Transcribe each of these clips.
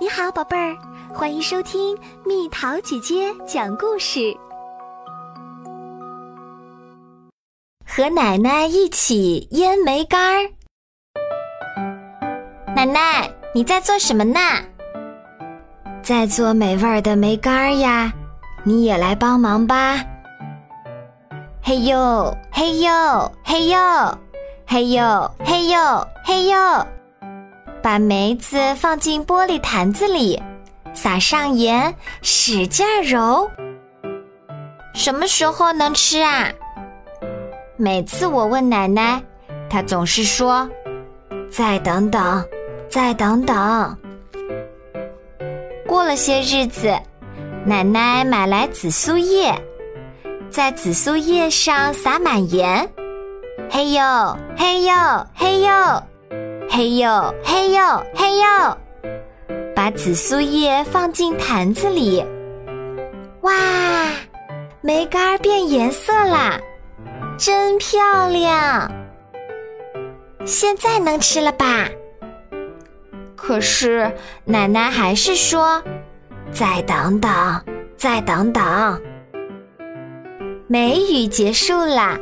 你好，宝贝儿，欢迎收听蜜桃姐姐讲故事。和奶奶一起腌梅干儿。奶奶，你在做什么呢？在做美味的梅干儿呀，你也来帮忙吧。嘿呦，嘿呦，嘿呦，嘿呦，嘿呦，嘿呦。把梅子放进玻璃坛子里，撒上盐，使劲揉。什么时候能吃啊？每次我问奶奶，她总是说：“再等等，再等等。”过了些日子，奶奶买来紫苏叶，在紫苏叶上撒满盐。嘿呦，嘿呦，嘿呦。嘿呦嘿呦嘿呦，把紫苏叶放进坛子里。哇，梅干变颜色啦，真漂亮！现在能吃了吧？可是奶奶还是说：“再等等，再等等。”梅雨结束了，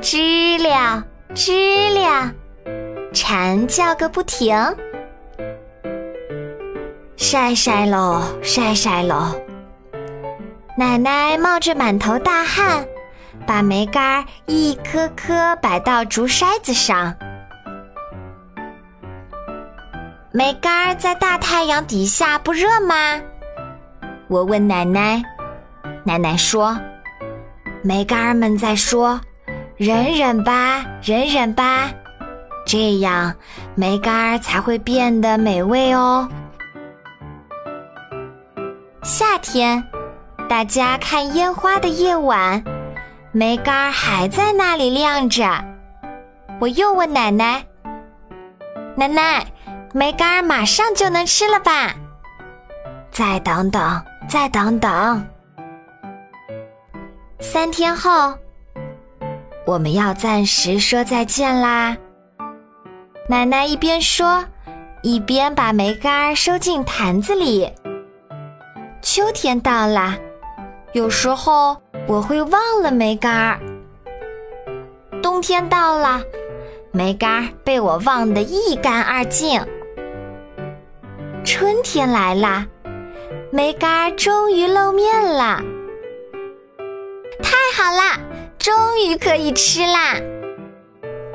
知了，知了。蝉叫个不停，晒晒喽，晒晒喽。奶奶冒着满头大汗，把梅干一颗颗摆到竹筛子上。梅干在大太阳底下不热吗？我问奶奶，奶奶说：“梅干们在说，忍忍吧，忍忍吧。”这样，梅干儿才会变得美味哦。夏天，大家看烟花的夜晚，梅干儿还在那里亮着。我又问奶奶：“奶奶，梅干儿马上就能吃了吧？”再等等，再等等。三天后，我们要暂时说再见啦。奶奶一边说，一边把梅干收进坛子里。秋天到了，有时候我会忘了梅干儿。冬天到了，梅干儿被我忘得一干二净。春天来了，梅干儿终于露面了。太好啦，终于可以吃啦！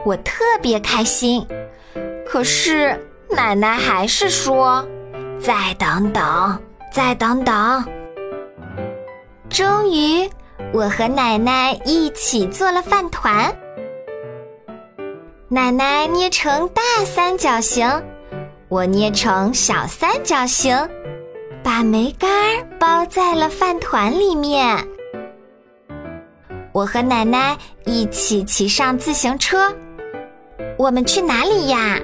我特别开心。可是奶奶还是说：“再等等，再等等。”终于，我和奶奶一起做了饭团。奶奶捏成大三角形，我捏成小三角形，把梅干包在了饭团里面。我和奶奶一起骑上自行车，我们去哪里呀？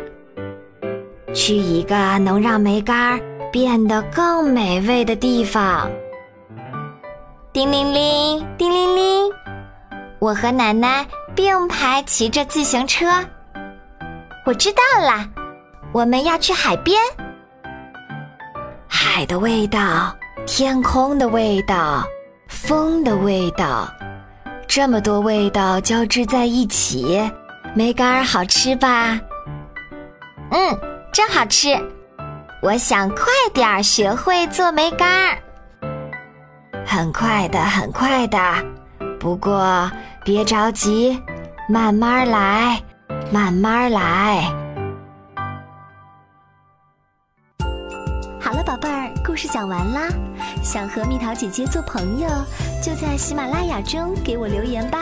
去一个能让梅干儿变得更美味的地方。叮铃铃，叮铃铃，我和奶奶并排骑着自行车。我知道了，我们要去海边。海的味道，天空的味道，风的味道，这么多味道交织在一起，梅干儿好吃吧？嗯。真好吃，我想快点儿学会做梅干儿。很快的，很快的，不过别着急，慢慢来，慢慢来。好了，宝贝儿，故事讲完啦。想和蜜桃姐姐做朋友，就在喜马拉雅中给我留言吧。